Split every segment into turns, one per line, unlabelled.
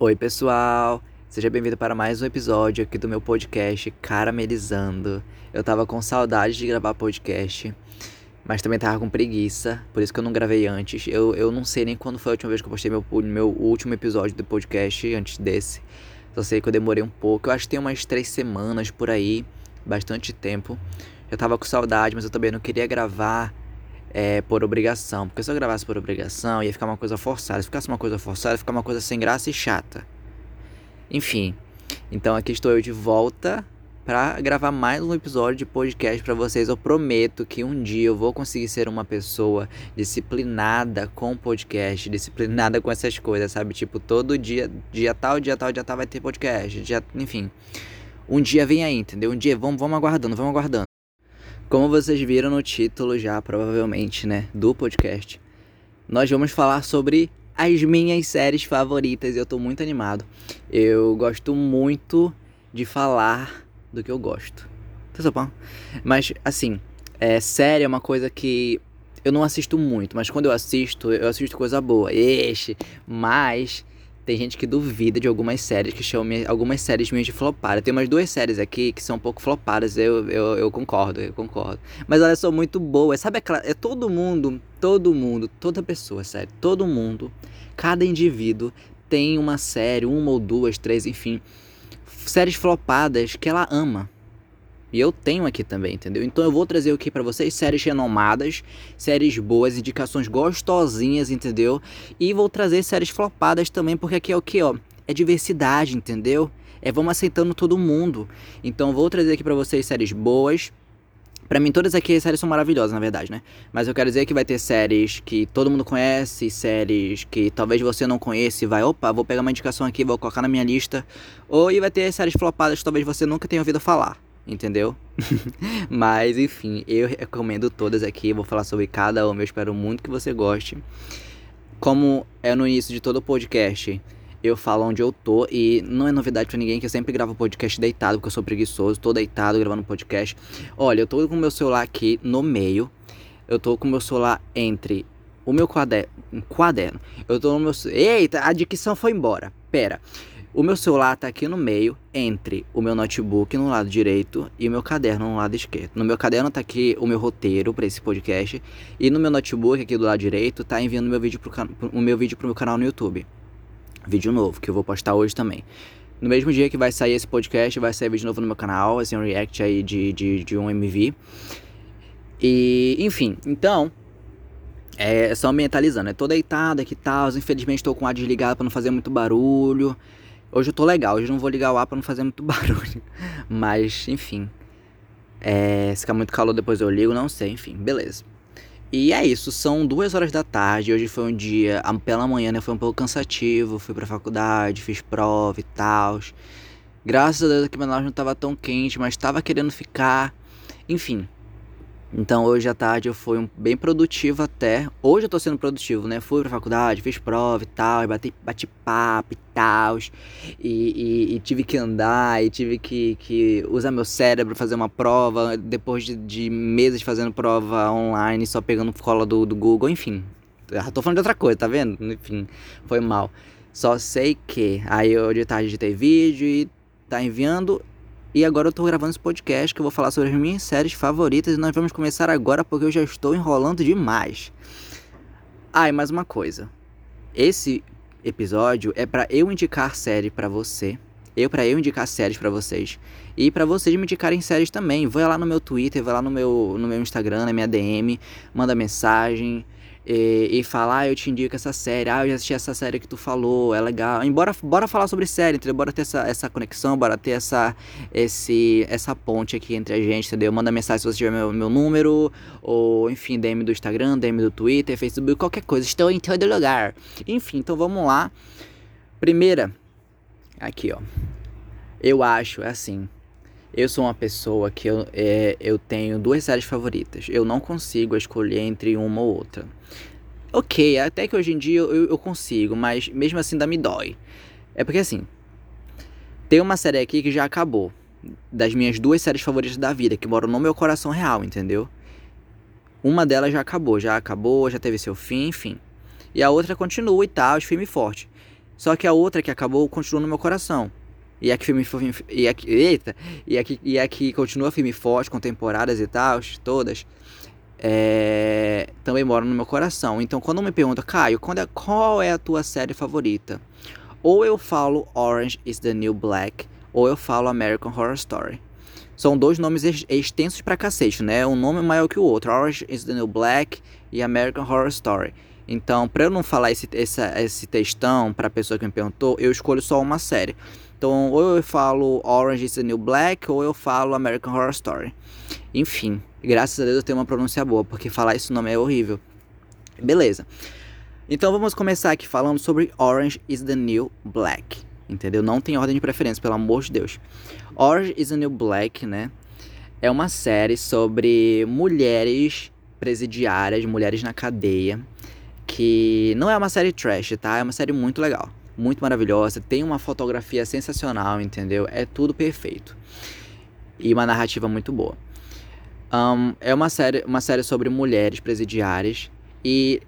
Oi, pessoal! Seja bem-vindo para mais um episódio aqui do meu podcast Caramelizando. Eu tava com saudade de gravar podcast, mas também tava com preguiça, por isso que eu não gravei antes. Eu, eu não sei nem quando foi a última vez que eu postei meu, meu último episódio do podcast, antes desse. Só sei que eu demorei um pouco. Eu acho que tem umas três semanas por aí, bastante tempo. Eu tava com saudade, mas eu também não queria gravar é, por obrigação. Porque se eu gravasse por obrigação, ia ficar uma coisa forçada. Se ficasse uma coisa forçada, ia ficar uma coisa sem graça e chata. Enfim, então aqui estou eu de volta para gravar mais um episódio de podcast para vocês. Eu prometo que um dia eu vou conseguir ser uma pessoa disciplinada com podcast, disciplinada com essas coisas, sabe? Tipo, todo dia, dia tal, dia tal, dia tal vai ter podcast, dia, enfim. Um dia vem aí, entendeu? Um dia vamos, vamos aguardando, vamos aguardando. Como vocês viram no título já, provavelmente, né, do podcast, nós vamos falar sobre as minhas séries favoritas e eu tô muito animado. Eu gosto muito de falar do que eu gosto. Tá Mas, assim, é, série é uma coisa que eu não assisto muito, mas quando eu assisto, eu assisto coisa boa. Este, mas tem gente que duvida de algumas séries que chamam algumas séries minhas de flopada. Tem umas duas séries aqui que são um pouco flopadas, eu, eu, eu concordo, eu concordo. Mas elas são muito boas. Sabe aquela. É todo mundo, todo mundo, toda pessoa, sério, todo mundo, cada indivíduo tem uma série, uma ou duas, três, enfim, séries flopadas que ela ama. E eu tenho aqui também, entendeu? Então eu vou trazer aqui para vocês séries renomadas, séries boas, indicações gostosinhas, entendeu? E vou trazer séries flopadas também, porque aqui é o que, ó? É diversidade, entendeu? É vamos aceitando todo mundo. Então vou trazer aqui para vocês séries boas. Para mim todas aqui as séries são maravilhosas, na verdade, né? Mas eu quero dizer que vai ter séries que todo mundo conhece, séries que talvez você não conheça e vai, opa, vou pegar uma indicação aqui, vou colocar na minha lista. Ou e vai ter séries flopadas que talvez você nunca tenha ouvido falar entendeu? Mas enfim, eu recomendo todas aqui, vou falar sobre cada uma, eu espero muito que você goste. Como é no início de todo o podcast, eu falo onde eu tô e não é novidade para ninguém que eu sempre gravo podcast deitado, porque eu sou preguiçoso, tô deitado gravando podcast. Olha, eu tô com o meu celular aqui no meio. Eu tô com o meu celular entre o meu quaderno, um quaderno. Eu tô no meu Eita, a dicção foi embora. Pera. O meu celular está aqui no meio, entre o meu notebook no lado direito e o meu caderno no lado esquerdo. No meu caderno está aqui o meu roteiro para esse podcast e no meu notebook aqui do lado direito está enviando meu vídeo pro, o meu vídeo para o meu canal no YouTube. Vídeo novo que eu vou postar hoje também. No mesmo dia que vai sair esse podcast, vai sair vídeo novo no meu canal, assim, um react aí de, de, de um MV. E, enfim, então, é só mentalizando, é tô deitado aqui e tal, infelizmente estou com o ar desligado para não fazer muito barulho. Hoje eu tô legal, hoje eu não vou ligar o ar pra não fazer muito barulho. Mas, enfim. É, se ficar muito calor depois eu ligo, não sei, enfim, beleza. E é isso, são duas horas da tarde. Hoje foi um dia, pela manhã, né? Foi um pouco cansativo. Fui pra faculdade, fiz prova e tal. Graças a Deus aqui Manaus não tava tão quente, mas tava querendo ficar. Enfim, então hoje à tarde eu fui um, bem produtivo até. Hoje eu tô sendo produtivo, né? Fui pra faculdade, fiz prova e tal, bati, bati papo e tal. E, e, e, tive que andar, e tive que, que usar meu cérebro fazer uma prova. Depois de, de meses fazendo prova online, só pegando cola do, do Google, enfim. Já tô falando de outra coisa, tá vendo? Enfim, foi mal. Só sei que aí eu de tarde editei vídeo e tá enviando e agora eu tô gravando esse podcast que eu vou falar sobre as minhas séries favoritas e nós vamos começar agora porque eu já estou enrolando demais. Ah, e mais uma coisa. Esse episódio é para eu indicar série para você. Eu para eu indicar séries para vocês e para vocês me indicarem séries também. Vai lá no meu Twitter, vai lá no meu no meu Instagram, na minha DM, manda mensagem e, e falar, ah, eu te indico essa série, ah, eu já assisti essa série que tu falou, é legal. Embora, bora falar sobre série, entendeu? Bora ter essa, essa conexão, bora ter essa, esse, essa ponte aqui entre a gente, entendeu? Manda mensagem se você tiver meu, meu número, ou enfim, DM do Instagram, DM do Twitter, Facebook, qualquer coisa. Estou em todo lugar. Enfim, então vamos lá. Primeira, aqui ó. Eu acho, é assim, eu sou uma pessoa que eu, é, eu tenho duas séries favoritas. Eu não consigo escolher entre uma ou outra. Ok, até que hoje em dia eu, eu consigo, mas mesmo assim ainda me dói. É porque assim, tem uma série aqui que já acabou. Das minhas duas séries favoritas da vida, que moram no meu coração real, entendeu? Uma delas já acabou, já acabou, já teve seu fim, enfim. E a outra continua e tal, firme e forte. Só que a outra que acabou continua no meu coração. E é que filme e é que, eita, e é que, e é que continua filme forte, com temporadas e tal, todas. É, também mora no meu coração. Então, quando me pergunta, Caio, é, qual é a tua série favorita? Ou eu falo Orange is the New Black, ou eu falo American Horror Story. São dois nomes extensos pra cacete, né? Um nome maior que o outro. Orange is the New Black e American Horror Story. Então, para eu não falar esse, esse, esse textão pra pessoa que me perguntou, eu escolho só uma série. Então, ou eu falo Orange is the New Black, ou eu falo American Horror Story. Enfim, graças a Deus eu tenho uma pronúncia boa, porque falar esse nome é horrível. Beleza. Então vamos começar aqui falando sobre Orange is the New Black. Entendeu? Não tem ordem de preferência, pelo amor de Deus. Orange is the New Black, né? É uma série sobre mulheres presidiárias, mulheres na cadeia, que não é uma série trash, tá? É uma série muito legal, muito maravilhosa, tem uma fotografia sensacional, entendeu? É tudo perfeito. E uma narrativa muito boa. Um, é uma série, uma série sobre mulheres presidiárias e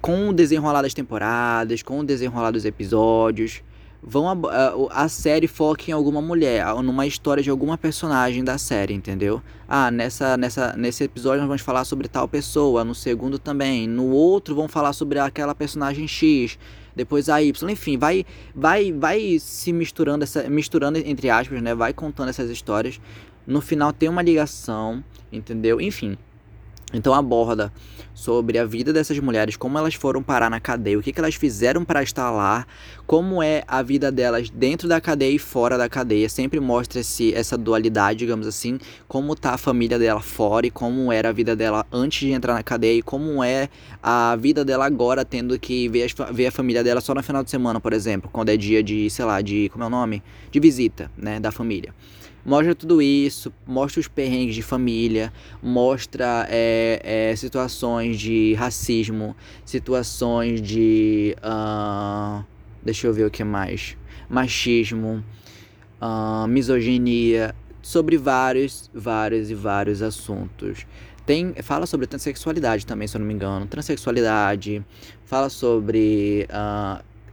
com o desenrolar das temporadas, com o desenrolar dos episódios, vão a, a, série foca em alguma mulher, numa história de alguma personagem da série, entendeu? Ah, nessa, nessa, nesse episódio nós vamos falar sobre tal pessoa, no segundo também, no outro vão falar sobre aquela personagem X, depois a Y, enfim, vai, vai, vai se misturando essa, misturando entre aspas, né? Vai contando essas histórias. No final tem uma ligação, entendeu? Enfim. Então aborda sobre a vida dessas mulheres, como elas foram parar na cadeia, o que, que elas fizeram para estar lá, como é a vida delas dentro da cadeia e fora da cadeia. Sempre mostra esse, essa dualidade, digamos assim, como tá a família dela fora e como era a vida dela antes de entrar na cadeia e como é a vida dela agora, tendo que ver, ver a família dela só no final de semana, por exemplo, quando é dia de, sei lá, de, como é o nome? De visita, né, da família. Mostra tudo isso, mostra os perrengues de família, mostra é, é, situações de racismo, situações de. Uh, deixa eu ver o que mais. Machismo, uh, misoginia, sobre vários, vários e vários assuntos. Tem, fala sobre transexualidade também, se eu não me engano. Transexualidade, fala sobre.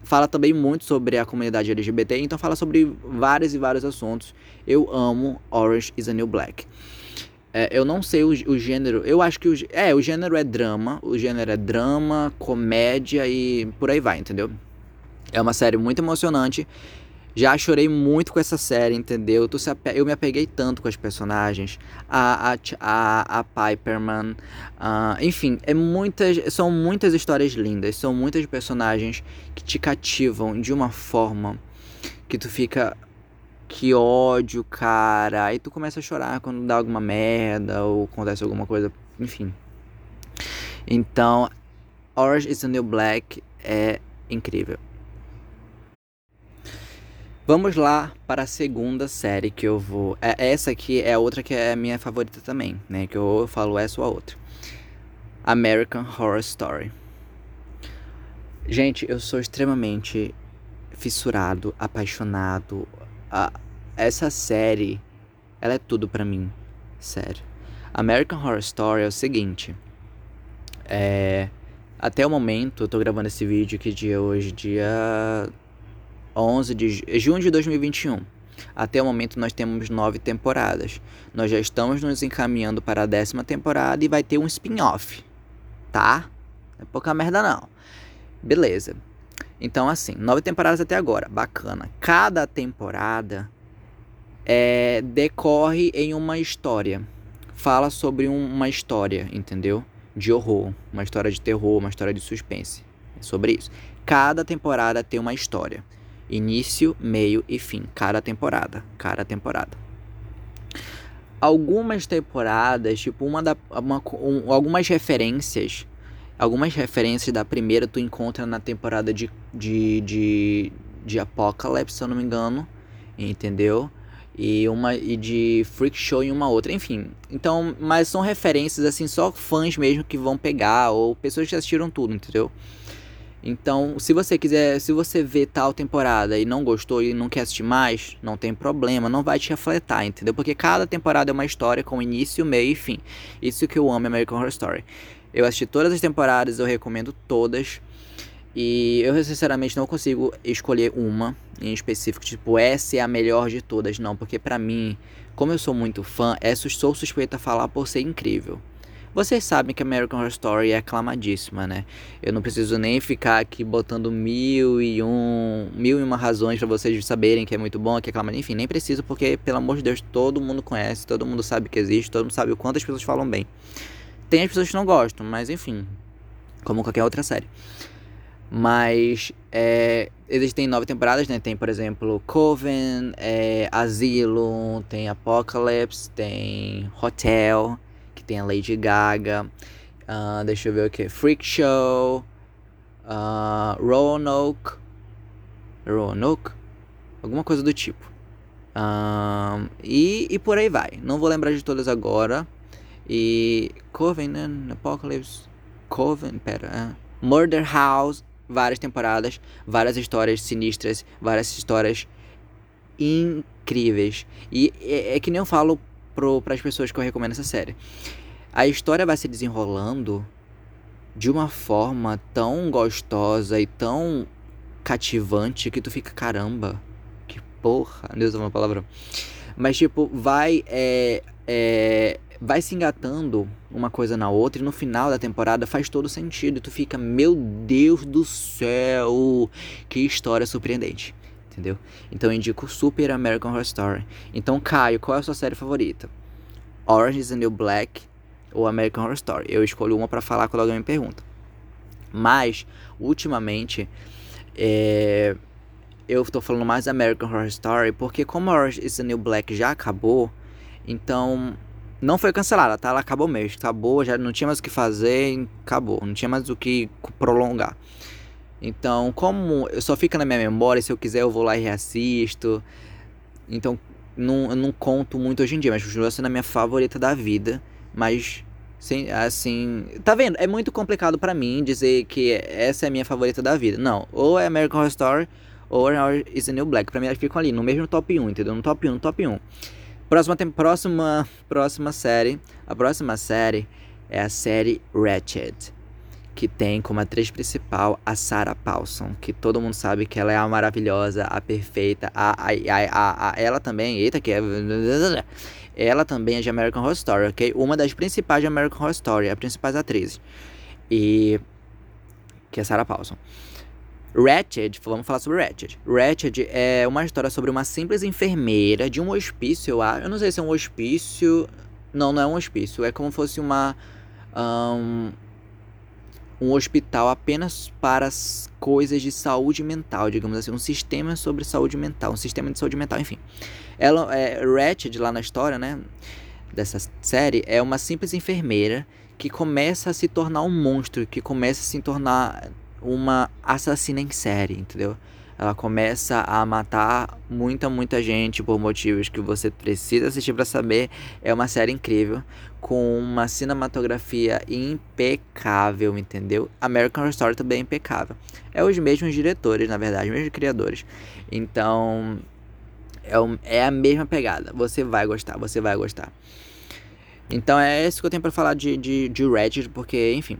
Fala também muito sobre a comunidade LGBT, então fala sobre vários e vários assuntos. Eu amo Orange is a New Black. É, eu não sei o, o, gênero, eu acho que o, é, o gênero é drama, o gênero é drama, comédia e por aí vai, entendeu? É uma série muito emocionante. Já chorei muito com essa série, entendeu? Eu me apeguei tanto com as personagens. A, a, a, a Piperman. Uh, enfim, é muitas, são muitas histórias lindas. São muitas personagens que te cativam de uma forma que tu fica. Que ódio, cara. Aí tu começa a chorar quando dá alguma merda ou acontece alguma coisa. Enfim. Então, Orange is the New Black é incrível. Vamos lá para a segunda série que eu vou. É, essa aqui é outra que é a minha favorita também, né? Que eu falo essa ou a outra. American Horror Story. Gente, eu sou extremamente fissurado, apaixonado. A, essa série, ela é tudo para mim, sério. American Horror Story é o seguinte. É, até o momento, eu tô gravando esse vídeo que dia hoje, dia 11 de junho de 2021. Até o momento nós temos nove temporadas. Nós já estamos nos encaminhando para a décima temporada e vai ter um spin-off, tá? Não é pouca merda não. Beleza. Então assim, nove temporadas até agora, bacana. Cada temporada é, decorre em uma história. Fala sobre um, uma história, entendeu? De horror, uma história de terror, uma história de suspense. É sobre isso. Cada temporada tem uma história. Início, meio e fim. Cada temporada. Cada temporada. Algumas temporadas, tipo, uma da. Uma, um, algumas referências. Algumas referências da primeira tu encontra na temporada de, de, de, de Apocalypse, se eu não me engano. Entendeu? E uma e de Freak Show em uma outra, enfim. Então, mas são referências assim, só fãs mesmo que vão pegar ou pessoas que assistiram tudo, entendeu? Então, se você quiser, se você vê tal temporada e não gostou e não quer assistir mais, não tem problema, não vai te afletar, entendeu? Porque cada temporada é uma história com início, meio e fim. Isso que eu amo American Horror Story. Eu assisti todas as temporadas, eu recomendo todas. E eu sinceramente não consigo escolher uma em específico, tipo, essa é a melhor de todas, não, porque para mim, como eu sou muito fã, essa sou suspeita a falar por ser incrível. Vocês sabem que American Horror Story é aclamadíssima, né? Eu não preciso nem ficar aqui botando mil e um, mil e uma razões para vocês saberem que é muito bom, que é aclamado. Enfim, nem preciso porque, pelo amor de Deus, todo mundo conhece, todo mundo sabe que existe, todo mundo sabe o quanto as pessoas falam bem. Tem as pessoas que não gostam, mas enfim, como qualquer outra série. Mas é, existem nove temporadas, né? Tem, por exemplo, Coven, é, Asylum, tem Apocalypse, tem Hotel, que tem a Lady Gaga. Uh, deixa eu ver o que. Freak Show. Uh, Roanoke. Roanoke? Alguma coisa do tipo. Uh, e, e por aí vai. Não vou lembrar de todas agora. E. Covenant, Apocalypse. Coven, pera. Uh, Murder House. Várias temporadas. Várias histórias sinistras. Várias histórias incríveis. E é, é que nem eu falo para as pessoas que eu recomendo essa série. A história vai se desenrolando de uma forma tão gostosa e tão cativante que tu fica, caramba, que porra, Deus é uma palavra. Mas, tipo, vai, é, é, vai se engatando uma coisa na outra e no final da temporada faz todo sentido. E tu fica, meu Deus do céu, que história surpreendente. Entendeu? Então eu indico Super American Horror Story. Então, Caio, qual é a sua série favorita? Orange is the New Black ou American Horror Story. Eu escolho uma para falar quando alguém me pergunta. Mas, ultimamente, é, eu estou falando mais American Horror Story porque como Orange is the New Black já acabou, então não foi cancelada, tá? Ela acabou mesmo, acabou, já não tinha mais o que fazer, acabou, não tinha mais o que prolongar. Então, como eu só fica na minha memória, se eu quiser eu vou lá e reassisto. Então, não, eu não conto muito hoje em dia, mas continua sendo a minha favorita da vida. Mas, sem, assim. Tá vendo? É muito complicado para mim dizer que essa é a minha favorita da vida. Não. Ou é American Horror Story ou is a New Black. Pra mim, elas ficam ali no mesmo top 1, entendeu? No top 1, no top 1. Próxima, próxima, próxima série. A próxima série é a série Ratched que tem como atriz principal a Sarah Paulson, que todo mundo sabe que ela é a maravilhosa, a perfeita, a, a, a, a, ela também, eita, que é. Ela também é de American Horror Story, ok? Uma das principais de American Horror Story, as principais atrizes. E. Que é Sarah Paulson. Ratched, vamos falar sobre Ratched. Ratched é uma história sobre uma simples enfermeira de um hospício, eu acho. Eu não sei se é um hospício. Não, não é um hospício. É como se fosse uma. Um, um hospital apenas para as coisas de saúde mental, digamos assim, um sistema sobre saúde mental, um sistema de saúde mental, enfim. Ela é Ratched lá na história, né, dessa série, é uma simples enfermeira que começa a se tornar um monstro, que começa a se tornar uma assassina em série, entendeu? Ela começa a matar muita, muita gente por motivos que você precisa assistir para saber. É uma série incrível, com uma cinematografia impecável, entendeu? American Horror Story também é impecável. É os mesmos diretores, na verdade, os mesmos criadores. Então, é, um, é a mesma pegada. Você vai gostar, você vai gostar. Então é isso que eu tenho para falar de, de, de Reddit, porque, enfim.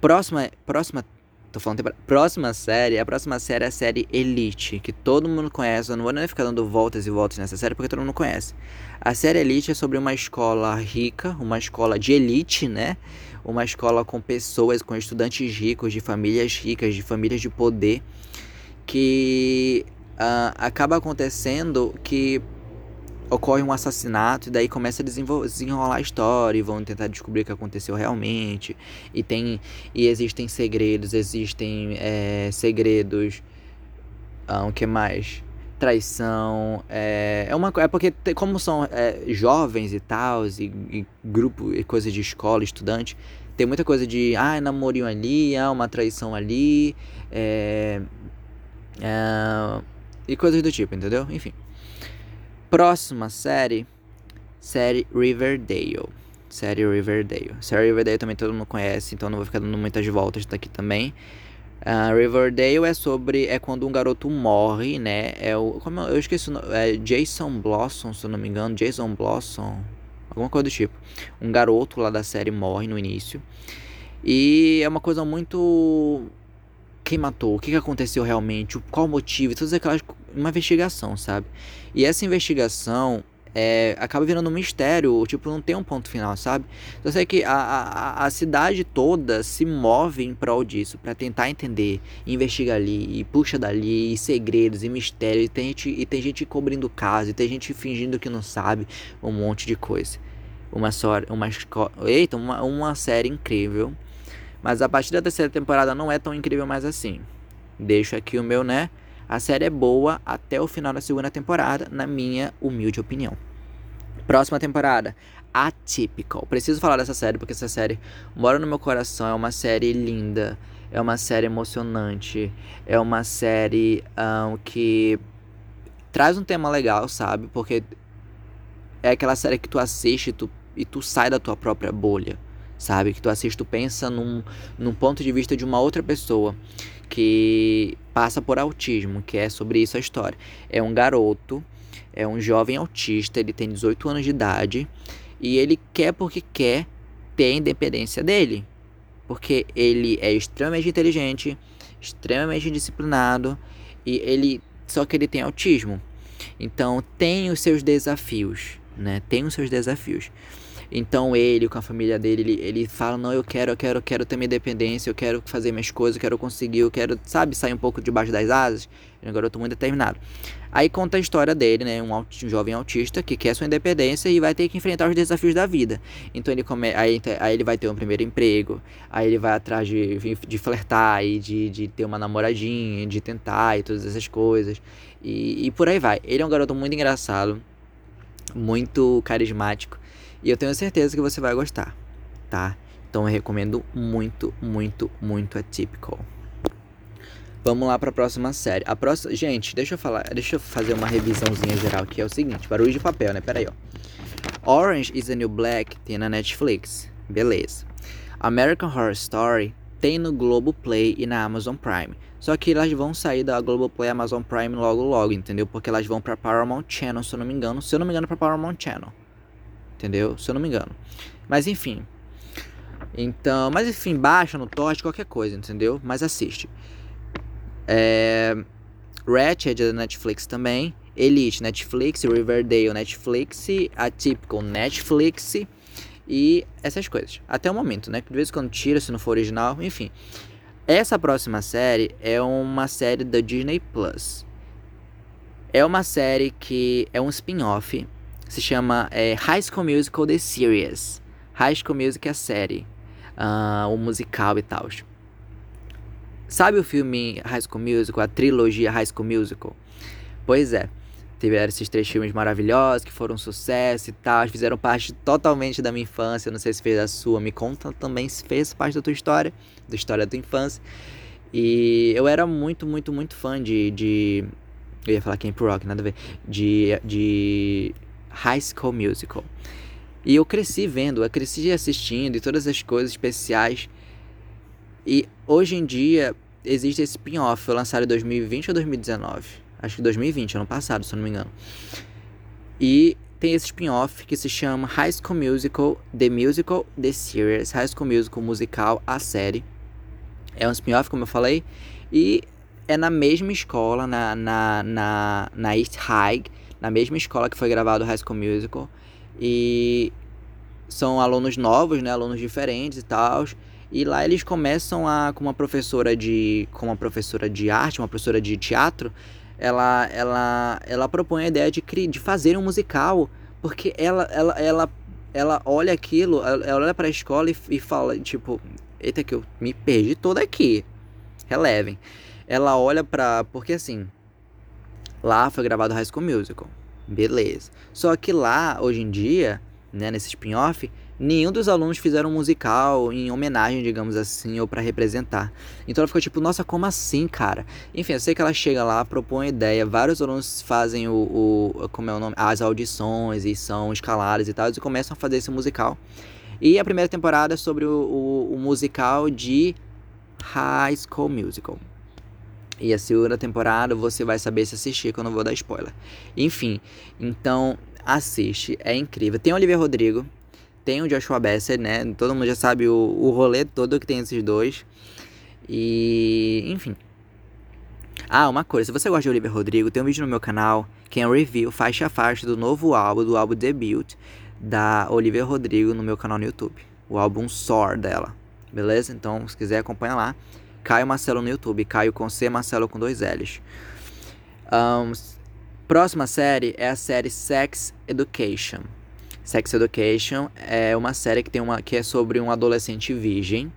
Próxima, próxima Tô falando temporada. Próxima série, a próxima série é a série Elite, que todo mundo conhece. Eu não vou nem ficar dando voltas e voltas nessa série porque todo mundo conhece. A série Elite é sobre uma escola rica, uma escola de elite, né? Uma escola com pessoas, com estudantes ricos, de famílias ricas, de famílias de poder, que uh, acaba acontecendo que ocorre um assassinato e daí começa a desenrolar a história e vão tentar descobrir o que aconteceu realmente. E tem e existem segredos existem é, segredos ah, o que mais? Traição é, é uma é porque como são é, jovens e tal e, e, grupo e coisa de escola estudante tem muita coisa de ah namorinho ali ah uma traição ali é, é, e coisas do tipo entendeu? Enfim Próxima série, série Riverdale. Série Riverdale. Série Riverdale também todo mundo conhece, então não vou ficar dando muitas voltas daqui também. Uh, Riverdale é sobre. É quando um garoto morre, né? É o. Como eu, eu esqueci o nome. É Jason Blossom, se eu não me engano. Jason Blossom. Alguma coisa do tipo. Um garoto lá da série morre no início. E é uma coisa muito quem matou, o que, aconteceu realmente, qual o motivo, todas aquelas. Uma investigação, sabe? E essa investigação é, acaba virando um mistério, tipo, não tem um ponto final, sabe? Eu sei que a, a, a cidade toda se move em prol disso, para tentar entender, investiga ali, e puxa dali, e segredos, e mistérios, e tem gente, e tem gente cobrindo o caso, e tem gente fingindo que não sabe, um monte de coisa. Uma, só, uma, eita, uma, uma série incrível, mas a partir da terceira temporada não é tão incrível mais assim. Deixo aqui o meu, né? A série é boa até o final da segunda temporada, na minha humilde opinião. Próxima temporada, Atypical. Preciso falar dessa série porque essa série mora no meu coração. É uma série linda, é uma série emocionante, é uma série um, que traz um tema legal, sabe? Porque é aquela série que tu assiste tu, e tu sai da tua própria bolha, sabe? Que tu assiste, tu pensa num, num ponto de vista de uma outra pessoa que passa por autismo, que é sobre isso a história. É um garoto, é um jovem autista, ele tem 18 anos de idade e ele quer porque quer ter a independência dele. Porque ele é extremamente inteligente, extremamente disciplinado e ele só que ele tem autismo. Então tem os seus desafios, né? Tem os seus desafios. Então ele, com a família dele, ele, ele fala, não, eu quero, eu quero, eu quero ter minha independência, eu quero fazer minhas coisas, eu quero conseguir, eu quero, sabe, sair um pouco debaixo das asas. Ele é um garoto muito determinado. Aí conta a história dele, né? Um, um, jovem autista que quer sua independência e vai ter que enfrentar os desafios da vida. Então ele come... aí, aí ele vai ter um primeiro emprego, aí ele vai atrás de, de flertar e de, de ter uma namoradinha, de tentar e todas essas coisas. E, e por aí vai. Ele é um garoto muito engraçado, muito carismático. E eu tenho certeza que você vai gostar, tá? Então eu recomendo muito, muito, muito Atypical. Vamos lá para a próxima série. A próxima, gente, deixa eu falar, deixa eu fazer uma revisãozinha geral aqui. É o seguinte, barulho de papel, né? Pera aí, ó. Orange is the New Black tem na Netflix. Beleza. American Horror Story tem no Globoplay e na Amazon Prime. Só que elas vão sair da Globoplay e Amazon Prime logo logo, entendeu? Porque elas vão para Paramount Channel, se eu não me engano. Se eu não me engano, para Paramount Channel entendeu? Se eu não me engano. Mas enfim. Então, mas enfim, baixa no torrent, qualquer coisa, entendeu? Mas assiste. É, Ratched é da Netflix também. Elite, Netflix, Riverdale, Netflix, Atypical, Netflix e essas coisas. Até o momento, né? De vez em quando tira, se não for original, enfim. Essa próxima série é uma série da Disney Plus. É uma série que é um spin-off se chama é, High School Musical The Series. High School Music é a série, uh, o musical e tal. Sabe o filme High School Musical, a trilogia High School Musical? Pois é, tiveram esses três filmes maravilhosos que foram um sucesso e tal, fizeram parte totalmente da minha infância. Não sei se fez a sua, me conta também se fez parte da tua história, da história da tua infância. E eu era muito, muito, muito fã de. de eu ia falar Camp Rock, nada a ver. De, de High School Musical. E eu cresci vendo, eu cresci assistindo e todas as coisas especiais. E hoje em dia existe esse spin-off, foi lançado em 2020 ou 2019? Acho que 2020, ano passado, se eu não me engano. E tem esse spin-off que se chama High School Musical, The Musical, The Series. High School Musical Musical, a série. É um spin-off, como eu falei. E é na mesma escola, na, na, na, na East High, na mesma escola que foi gravado o High School Musical. E são alunos novos, né, alunos diferentes e tal. E lá eles começam a com uma professora de com uma professora de arte, uma professora de teatro, ela ela ela propõe a ideia de de fazer um musical, porque ela ela ela ela olha aquilo, ela olha para a escola e, e fala, tipo, eita que eu me perdi toda aqui. Relevem. Ela olha para porque assim, Lá foi gravado High School Musical. Beleza. Só que lá, hoje em dia, né, nesse spin-off, nenhum dos alunos fizeram um musical em homenagem, digamos assim, ou para representar. Então ela ficou tipo, nossa, como assim, cara? Enfim, eu sei que ela chega lá, propõe a ideia, vários alunos fazem o, o como é o nome, as audições e são escalados e tal, e começam a fazer esse musical. E a primeira temporada é sobre o, o, o musical de High School Musical. E a segunda temporada você vai saber se assistir, que eu não vou dar spoiler. Enfim, então assiste, é incrível. Tem o Oliver Rodrigo, tem o Joshua Besser, né? Todo mundo já sabe o, o rolê todo que tem esses dois. E, enfim, Ah, uma coisa, se você gosta de Olivia Rodrigo, tem um vídeo no meu canal que é um review faixa a faixa do novo álbum, do álbum debut da Olivia Rodrigo no meu canal no YouTube. O álbum Soar dela. Beleza? Então, se quiser acompanha lá. Caio Marcelo no YouTube, Caio com C, Marcelo com dois L's. Um, próxima série é a série Sex Education. Sex Education é uma série que tem uma que é sobre um adolescente virgem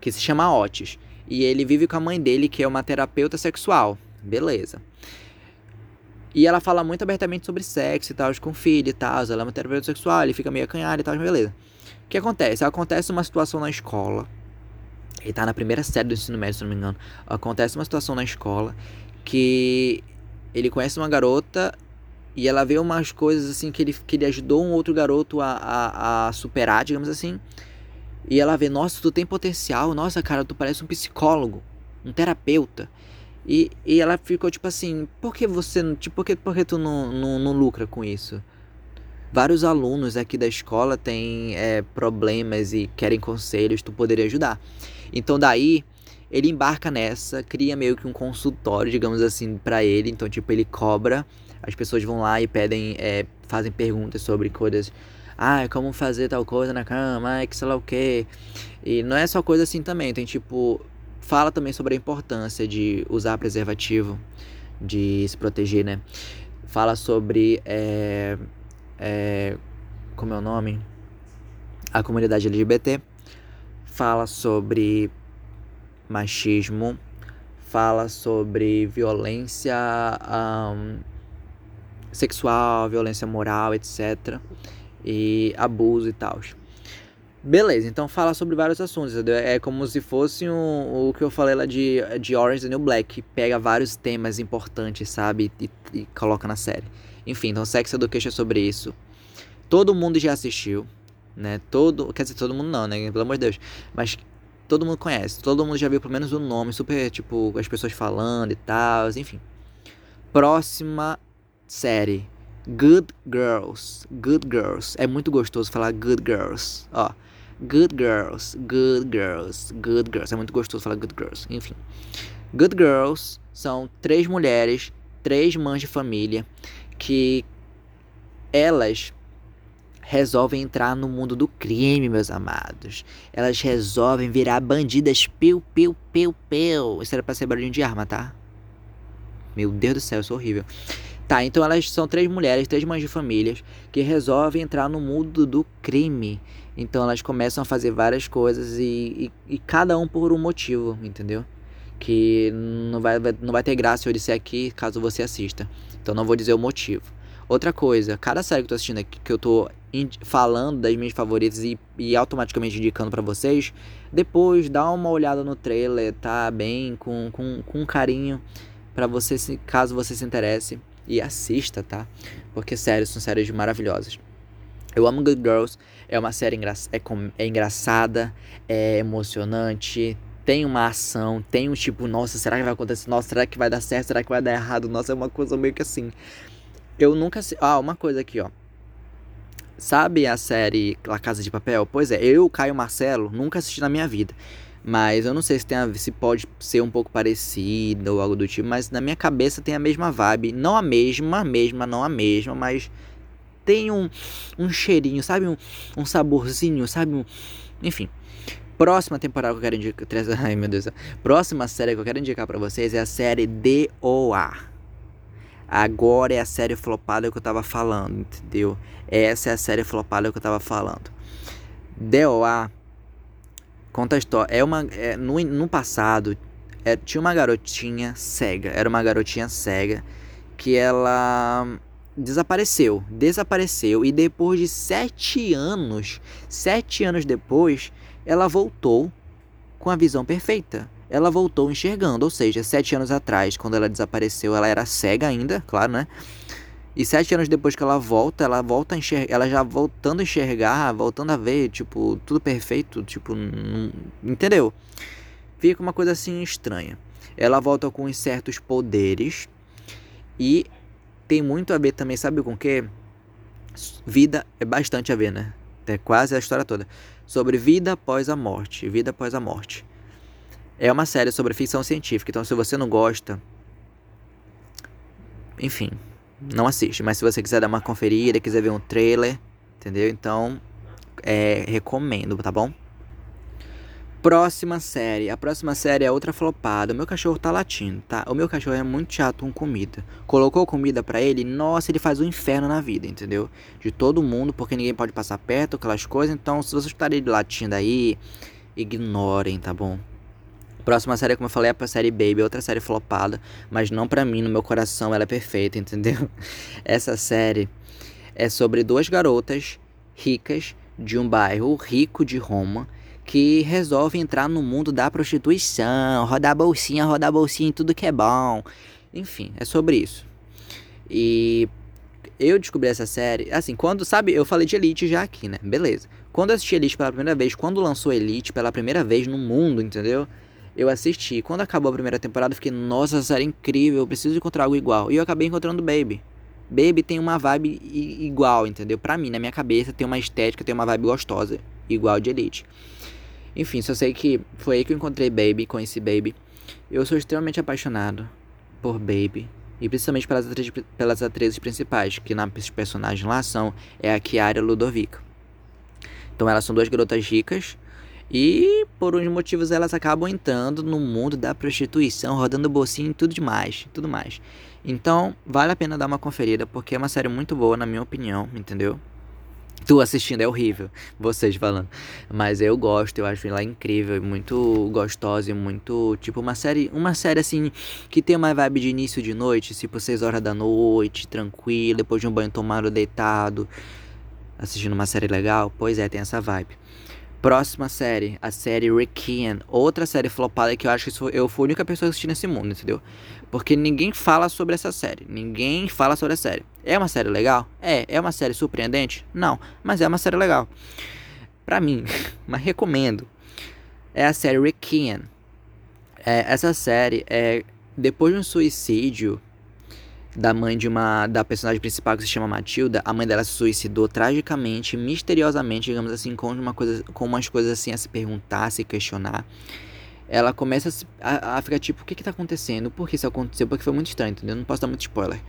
que se chama Otis. E ele vive com a mãe dele, que é uma terapeuta sexual. Beleza. E ela fala muito abertamente sobre sexo e tal, com filho e tal. Ela é uma terapeuta sexual, ele fica meio acanhado e tal, beleza. O que acontece? Acontece uma situação na escola. Ele tá na primeira série do ensino médio, se não me engano. Acontece uma situação na escola que ele conhece uma garota e ela vê umas coisas assim que ele, que ele ajudou um outro garoto a, a, a superar, digamos assim. E ela vê, nossa, tu tem potencial, nossa, cara, tu parece um psicólogo, um terapeuta. E, e ela ficou tipo assim, por que você, tipo, por que, por que tu não, não, não lucra com isso? Vários alunos aqui da escola têm é, problemas e querem conselhos, tu poderia ajudar. Então daí ele embarca nessa, cria meio que um consultório, digamos assim, para ele. Então, tipo, ele cobra, as pessoas vão lá e pedem, é, fazem perguntas sobre coisas ah, como fazer tal coisa na cama, ah, que sei lá o que. E não é só coisa assim também, tem tipo. Fala também sobre a importância de usar preservativo, de se proteger, né? Fala sobre. É, é, como é o nome? A comunidade LGBT. Fala sobre machismo. Fala sobre violência um, sexual, violência moral, etc e abuso e tal. Beleza, então fala sobre vários assuntos, entendeu? É como se fosse um, o que eu falei lá de, de Orange and New Black, pega vários temas importantes, sabe, e, e coloca na série. Enfim, então Sex Education é sobre isso. Todo mundo já assistiu, né? Todo, quer dizer, todo mundo não, né? Pelo amor de Deus. Mas todo mundo conhece, todo mundo já viu pelo menos o nome, super, tipo, as pessoas falando e tal, enfim. Próxima série Good Girls. Good Girls. É muito gostoso falar Good Girls. Ó. Good Girls. Good Girls. Good Girls. É muito gostoso falar Good Girls. Enfim. Good Girls são três mulheres, três mães de família que elas resolvem entrar no mundo do crime, meus amados. Elas resolvem virar bandidas piu, piu, piu, piu. Isso era pra ser barulhinho de arma, tá? Meu Deus do céu, eu sou horrível. Tá, então elas são três mulheres, três mães de famílias que resolvem entrar no mundo do crime. Então elas começam a fazer várias coisas e, e, e cada um por um motivo, entendeu? Que não vai, não vai ter graça eu disser aqui caso você assista. Então não vou dizer o motivo. Outra coisa, cada série que eu tô assistindo aqui, que eu tô falando das minhas favoritas e, e automaticamente indicando para vocês, depois dá uma olhada no trailer, tá? Bem, com, com, com carinho, para você, caso você se interesse e assista, tá? Porque, sério, são séries maravilhosas. Eu amo Good Girls, é uma série engra é, é engraçada, é emocionante, tem uma ação, tem um tipo, nossa, será que vai acontecer? Nossa, será que vai dar certo? Será que vai dar errado? Nossa, é uma coisa meio que assim. Eu nunca. Ah, uma coisa aqui, ó. Sabe a série La Casa de Papel? Pois é, eu, Caio Marcelo, nunca assisti na minha vida. Mas eu não sei se, tem a, se pode ser um pouco parecido ou algo do tipo, mas na minha cabeça tem a mesma vibe. Não a mesma, mesma, não a mesma, mas tem um, um cheirinho, sabe? Um, um saborzinho, sabe? Um, enfim. Próxima temporada que eu quero indicar. Ai meu Deus. Próxima série que eu quero indicar para vocês é a série DOA. Agora é a série flopada que eu tava falando, entendeu? Essa é a série flopada que eu tava falando. DOA Conta a história. É uma, é, no, no passado, é, tinha uma garotinha cega. Era uma garotinha cega que ela desapareceu. Desapareceu. E depois de sete anos, sete anos depois, ela voltou com a visão perfeita. Ela voltou enxergando. Ou seja, sete anos atrás, quando ela desapareceu, ela era cega ainda, claro, né? E sete anos depois que ela volta, ela volta a enxergar, ela já voltando a enxergar, voltando a ver, tipo, tudo perfeito, tipo, entendeu? Fica uma coisa assim estranha. Ela volta com certos poderes e tem muito a ver também, sabe com que? Vida é bastante a ver, né? É quase a história toda. Sobre vida após a morte. Vida após a morte. É uma série sobre ficção científica, então se você não gosta, enfim, não assiste. Mas se você quiser dar uma conferida, quiser ver um trailer, entendeu? Então, é, recomendo, tá bom? Próxima série. A próxima série é outra flopada. O meu cachorro tá latindo, tá? O meu cachorro é muito chato com comida. Colocou comida para ele, nossa, ele faz um inferno na vida, entendeu? De todo mundo, porque ninguém pode passar perto, aquelas coisas. Então, se vocês estarem latindo aí, ignorem, tá bom? Próxima série, como eu falei, é a série Baby, outra série flopada, mas não para mim, no meu coração ela é perfeita, entendeu? Essa série é sobre duas garotas ricas de um bairro rico de Roma que resolve entrar no mundo da prostituição, rodar bolsinha, rodar bolsinha em tudo que é bom. Enfim, é sobre isso. E eu descobri essa série, assim, quando, sabe, eu falei de Elite já aqui, né? Beleza. Quando eu assisti Elite pela primeira vez, quando lançou Elite pela primeira vez no mundo, entendeu? Eu assisti. Quando acabou a primeira temporada, eu fiquei, nossa, essa série é incrível, eu preciso encontrar algo igual. E eu acabei encontrando Baby. Baby tem uma vibe igual, entendeu? Pra mim, na minha cabeça, tem uma estética, tem uma vibe gostosa, igual de Elite. Enfim, só sei que foi aí que eu encontrei Baby, conheci Baby. Eu sou extremamente apaixonado por Baby. E principalmente pelas atrizes, pelas atrizes principais, que na personagem lá são é a Kiara Ludovica. Então elas são duas garotas ricas. E por uns motivos elas acabam entrando no mundo da prostituição, rodando bolsinho e tudo demais, tudo mais. Então, vale a pena dar uma conferida, porque é uma série muito boa, na minha opinião, entendeu? Tu assistindo é horrível, vocês falando. Mas eu gosto, eu acho ela incrível, muito gostosa e muito. Tipo, uma série. Uma série assim que tem uma vibe de início de noite, tipo 6 horas da noite, tranquilo, depois de um banho tomado, deitado, assistindo uma série legal. Pois é, tem essa vibe. Próxima série, a série Requiem. Outra série flopada que eu acho que eu fui a única pessoa assistindo nesse mundo, entendeu? Porque ninguém fala sobre essa série. Ninguém fala sobre a série. É uma série legal? É. É uma série surpreendente? Não. Mas é uma série legal. Pra mim, mas recomendo. É a série Requiem. É, essa série é depois de um suicídio da mãe de uma da personagem principal que se chama Matilda, a mãe dela se suicidou tragicamente, misteriosamente, digamos assim, com uma coisa, com umas coisas assim a se perguntar, a se questionar. Ela começa a, a ficar tipo, o que que tá acontecendo? Por que isso aconteceu? Porque foi muito estranho, entendeu? Não posso dar muito spoiler.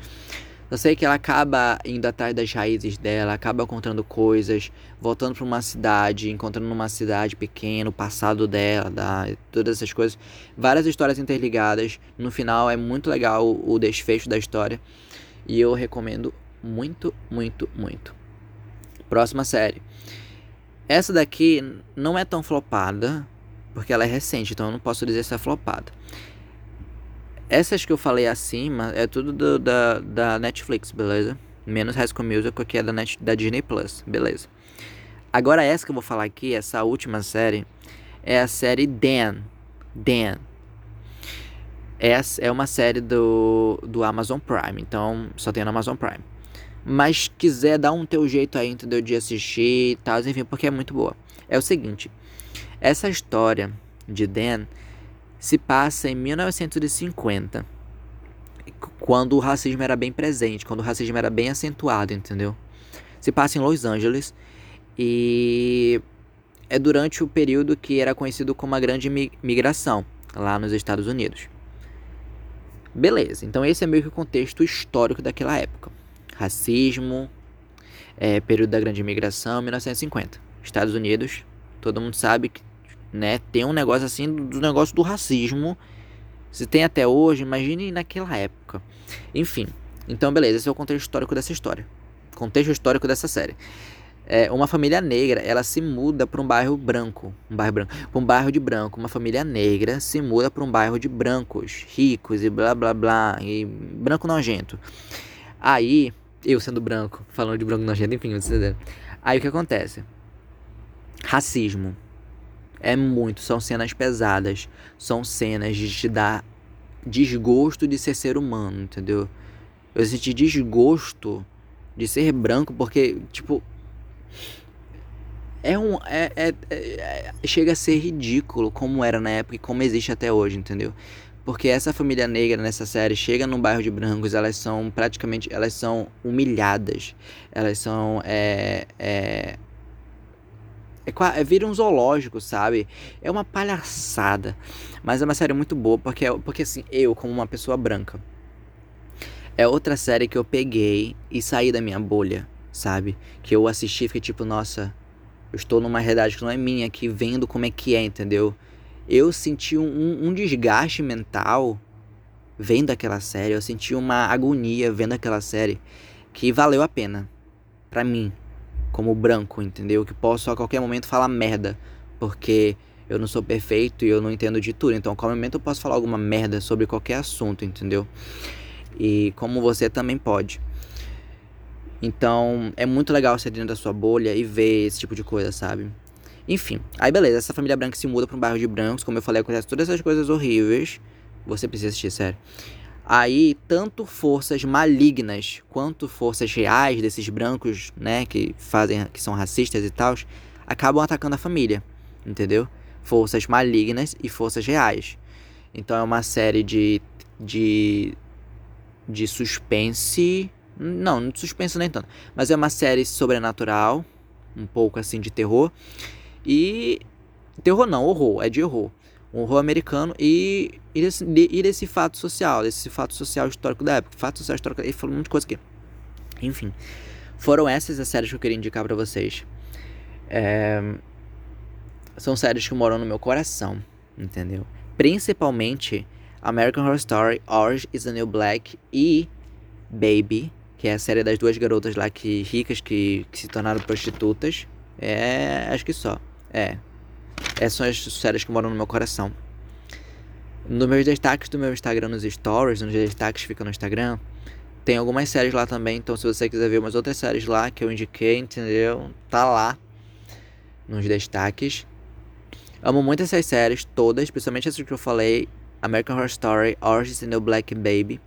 Eu sei que ela acaba indo atrás das raízes dela, acaba encontrando coisas, voltando para uma cidade, encontrando numa cidade pequena o passado dela, da, todas essas coisas. Várias histórias interligadas. No final é muito legal o, o desfecho da história. E eu recomendo muito, muito, muito. Próxima série. Essa daqui não é tão flopada, porque ela é recente, então eu não posso dizer se é flopada. Essas que eu falei acima é tudo do, da, da Netflix, beleza? Menos High School Musical, que é da, Net, da Disney Plus, beleza? Agora essa que eu vou falar aqui, essa última série, é a série Dan. Dan. Essa é uma série do, do Amazon Prime, então só tem no Amazon Prime. Mas quiser dar um teu jeito aí, entendeu? De assistir e tal, enfim, porque é muito boa. É o seguinte, essa história de Dan se passa em 1950, quando o racismo era bem presente, quando o racismo era bem acentuado, entendeu? Se passa em Los Angeles e é durante o período que era conhecido como a Grande Migração, lá nos Estados Unidos. Beleza, então esse é meio que o contexto histórico daquela época. Racismo, é, período da Grande Migração, 1950. Estados Unidos, todo mundo sabe que né? Tem um negócio assim do, negócio do racismo. Se tem até hoje, imagine naquela época. Enfim, então beleza, esse é o contexto histórico dessa história. Contexto histórico dessa série. É, uma família negra, ela se muda para um bairro branco, um bairro branco, para um bairro de branco. Uma família negra se muda para um bairro de brancos, ricos e blá blá blá, e branco nojento. Aí, eu sendo branco, falando de branco nojento, enfim, entenderam. Aí o que acontece? Racismo. É muito, são cenas pesadas, são cenas de te dar desgosto de ser ser humano, entendeu? Eu senti desgosto de ser branco porque, tipo, é um. É, é, é, chega a ser ridículo como era na época e como existe até hoje, entendeu? Porque essa família negra nessa série chega num bairro de brancos, elas são praticamente. Elas são humilhadas. Elas são. É, é, é, é, vira um zoológico, sabe? É uma palhaçada. Mas é uma série muito boa, porque, porque assim, eu, como uma pessoa branca, é outra série que eu peguei e saí da minha bolha, sabe? Que eu assisti e fiquei tipo, nossa, eu estou numa realidade que não é minha aqui, vendo como é que é, entendeu? Eu senti um, um desgaste mental vendo aquela série, eu senti uma agonia vendo aquela série que valeu a pena para mim, como branco, entendeu? Que posso a qualquer momento falar merda, porque eu não sou perfeito e eu não entendo de tudo. Então, a qualquer momento eu posso falar alguma merda sobre qualquer assunto, entendeu? E como você também pode. Então, é muito legal ser dentro da sua bolha e ver esse tipo de coisa, sabe? Enfim, aí beleza, essa família branca se muda para um bairro de brancos, como eu falei, acontece todas essas coisas horríveis. Você precisa assistir, sério. Aí, tanto forças malignas quanto forças reais desses brancos, né, que fazem, que são racistas e tal, acabam atacando a família, entendeu? Forças malignas e forças reais. Então é uma série de de de suspense, não, suspense nem tanto, mas é uma série sobrenatural, um pouco assim de terror e terror não, horror, é de horror um horror americano e, e, desse, e desse fato social, desse fato social histórico da época. Fato social histórico, ele falou muita coisa aqui. Enfim, foram essas as séries que eu queria indicar para vocês. É, são séries que moram no meu coração, entendeu? Principalmente American Horror Story, Orange is the New Black e Baby, que é a série das duas garotas lá que ricas que, que se tornaram prostitutas. É, acho que só. É, essas são as séries que moram no meu coração. Nos meus destaques do meu Instagram, nos stories, nos destaques que ficam no Instagram, tem algumas séries lá também. Então, se você quiser ver umas outras séries lá que eu indiquei, entendeu? Tá lá nos destaques. Amo muito essas séries, todas, principalmente essas que eu falei: American Horror Story, Orange is the Black Baby.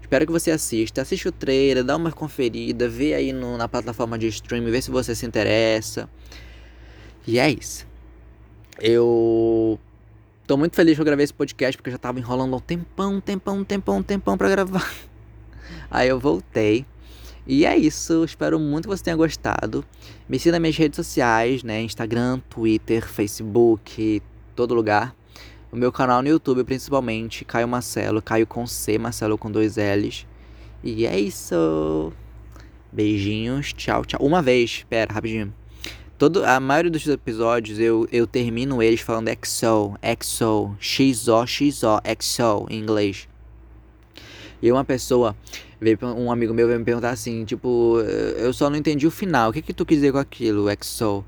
Espero que você assista, assista o trailer, dá uma conferida, vê aí no, na plataforma de streaming, vê se você se interessa. E é isso. Eu tô muito feliz que eu gravei esse podcast porque eu já tava enrolando um tempão, tempão, tempão, tempão pra gravar. Aí eu voltei. E é isso, espero muito que você tenha gostado. Me siga nas minhas redes sociais, né? Instagram, Twitter, Facebook, todo lugar. O meu canal no YouTube, principalmente, Caio Marcelo, Caio com C, Marcelo com dois L's. E é isso. Beijinhos, tchau, tchau. Uma vez, pera, rapidinho. Todo, a maioria dos episódios eu, eu termino eles falando XO, XO, XO, XO, XO em inglês. E uma pessoa, veio, um amigo meu veio me perguntar assim, tipo, eu só não entendi o final, o que que tu quis dizer com aquilo, XO?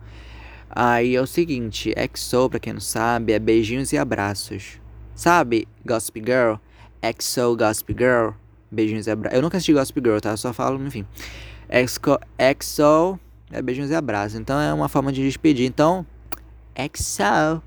Aí é o seguinte, XO, pra quem não sabe, é beijinhos e abraços. Sabe, Gossip Girl? XO, Gossip Girl, beijinhos e abraços. Eu nunca assisti Gossip Girl, tá? Eu só falo, enfim. XO, XO é beijinhos e abraços. Então é uma forma de despedir. Então, exo.